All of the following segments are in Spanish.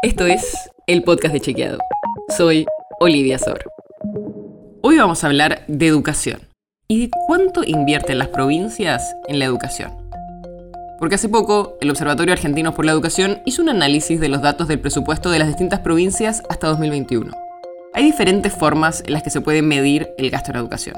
Esto es el podcast de Chequeado. Soy Olivia Sor. Hoy vamos a hablar de educación y de cuánto invierten las provincias en la educación. Porque hace poco el Observatorio Argentino por la Educación hizo un análisis de los datos del presupuesto de las distintas provincias hasta 2021. Hay diferentes formas en las que se puede medir el gasto en educación.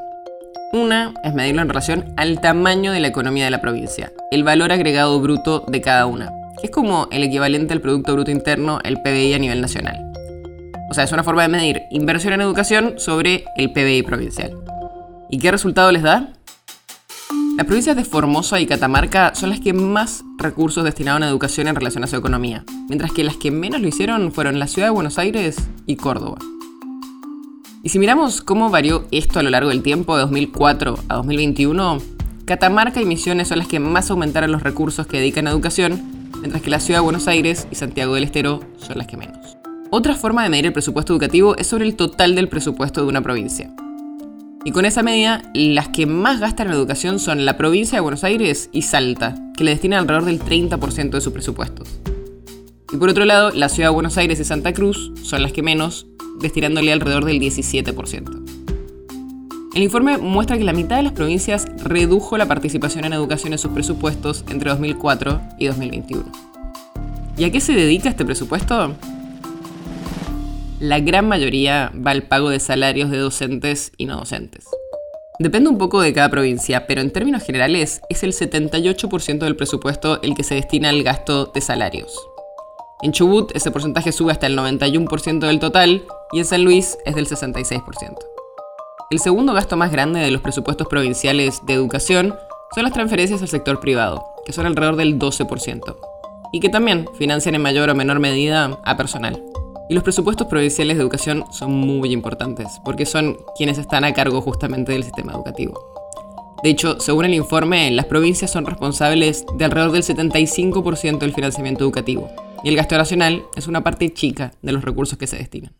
Una es medirlo en relación al tamaño de la economía de la provincia, el valor agregado bruto de cada una es como el equivalente al Producto Bruto Interno, el PBI a nivel nacional. O sea, es una forma de medir inversión en educación sobre el PBI provincial. ¿Y qué resultado les da? Las provincias de Formosa y Catamarca son las que más recursos destinaron a educación en relación a su economía, mientras que las que menos lo hicieron fueron la ciudad de Buenos Aires y Córdoba. Y si miramos cómo varió esto a lo largo del tiempo de 2004 a 2021, Catamarca y Misiones son las que más aumentaron los recursos que dedican a educación mientras que la ciudad de Buenos Aires y Santiago del Estero son las que menos. Otra forma de medir el presupuesto educativo es sobre el total del presupuesto de una provincia. Y con esa medida, las que más gastan en educación son la provincia de Buenos Aires y Salta, que le destinan alrededor del 30% de sus presupuestos. Y por otro lado, la ciudad de Buenos Aires y Santa Cruz son las que menos, destinándole alrededor del 17%. El informe muestra que la mitad de las provincias redujo la participación en educación en sus presupuestos entre 2004 y 2021. ¿Y a qué se dedica este presupuesto? La gran mayoría va al pago de salarios de docentes y no docentes. Depende un poco de cada provincia, pero en términos generales es el 78% del presupuesto el que se destina al gasto de salarios. En Chubut ese porcentaje sube hasta el 91% del total y en San Luis es del 66%. El segundo gasto más grande de los presupuestos provinciales de educación son las transferencias al sector privado, que son alrededor del 12%, y que también financian en mayor o menor medida a personal. Y los presupuestos provinciales de educación son muy importantes, porque son quienes están a cargo justamente del sistema educativo. De hecho, según el informe, las provincias son responsables de alrededor del 75% del financiamiento educativo, y el gasto nacional es una parte chica de los recursos que se destinan.